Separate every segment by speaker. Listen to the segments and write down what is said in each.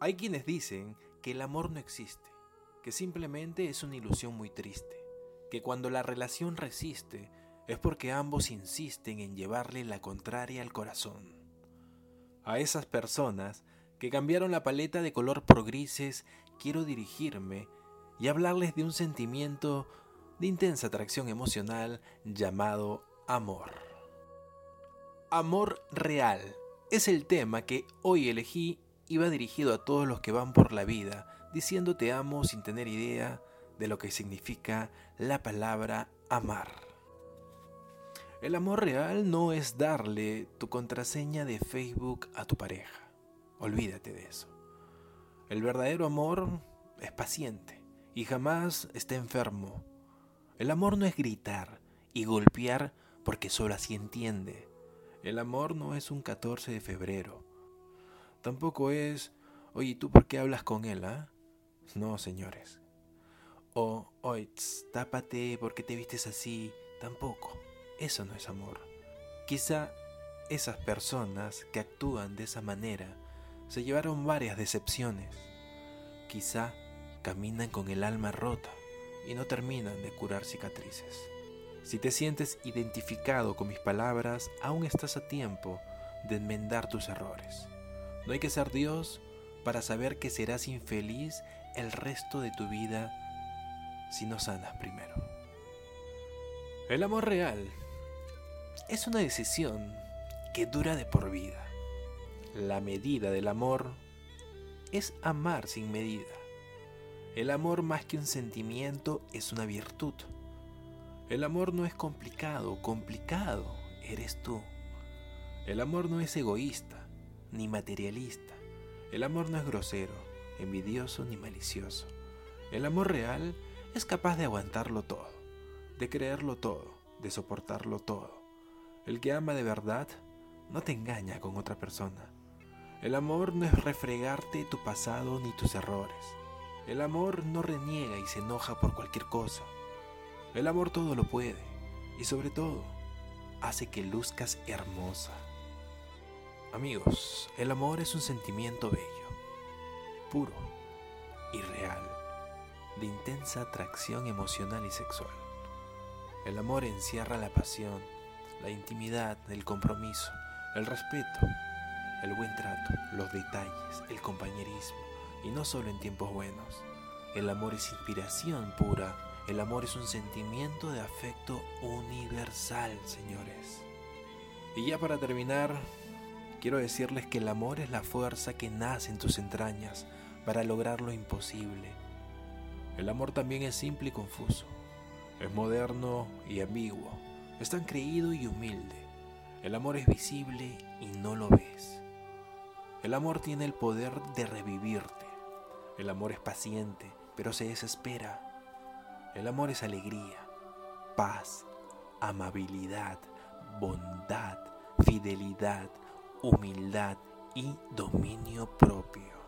Speaker 1: Hay quienes dicen que el amor no existe, que simplemente es una ilusión muy triste, que cuando la relación resiste es porque ambos insisten en llevarle la contraria al corazón. A esas personas que cambiaron la paleta de color por grises, quiero dirigirme y hablarles de un sentimiento de intensa atracción emocional llamado amor. Amor real es el tema que hoy elegí iba dirigido a todos los que van por la vida diciendo te amo sin tener idea de lo que significa la palabra amar. El amor real no es darle tu contraseña de Facebook a tu pareja. Olvídate de eso. El verdadero amor es paciente y jamás está enfermo. El amor no es gritar y golpear porque solo así entiende. El amor no es un 14 de febrero. Tampoco es, oye, ¿tú por qué hablas con él, ah? No, señores. O, oye, tápate porque te vistes así. Tampoco. Eso no es amor. Quizá esas personas que actúan de esa manera se llevaron varias decepciones. Quizá caminan con el alma rota y no terminan de curar cicatrices. Si te sientes identificado con mis palabras, aún estás a tiempo de enmendar tus errores. No hay que ser Dios para saber que serás infeliz el resto de tu vida si no sanas primero. El amor real es una decisión que dura de por vida. La medida del amor es amar sin medida. El amor más que un sentimiento es una virtud. El amor no es complicado, complicado eres tú. El amor no es egoísta, ni materialista. El amor no es grosero, envidioso ni malicioso. El amor real es capaz de aguantarlo todo, de creerlo todo, de soportarlo todo. El que ama de verdad no te engaña con otra persona. El amor no es refregarte tu pasado ni tus errores. El amor no reniega y se enoja por cualquier cosa. El amor todo lo puede y sobre todo hace que luzcas hermosa. Amigos, el amor es un sentimiento bello, puro y real, de intensa atracción emocional y sexual. El amor encierra la pasión, la intimidad, el compromiso, el respeto, el buen trato, los detalles, el compañerismo, y no solo en tiempos buenos. El amor es inspiración pura, el amor es un sentimiento de afecto universal, señores. Y ya para terminar, Quiero decirles que el amor es la fuerza que nace en tus entrañas para lograr lo imposible. El amor también es simple y confuso. Es moderno y ambiguo. Es tan creído y humilde. El amor es visible y no lo ves. El amor tiene el poder de revivirte. El amor es paciente, pero se desespera. El amor es alegría, paz, amabilidad, bondad, fidelidad, humildad y dominio propio.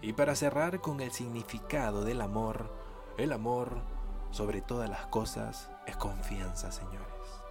Speaker 1: Y para cerrar con el significado del amor, el amor, sobre todas las cosas, es confianza, señores.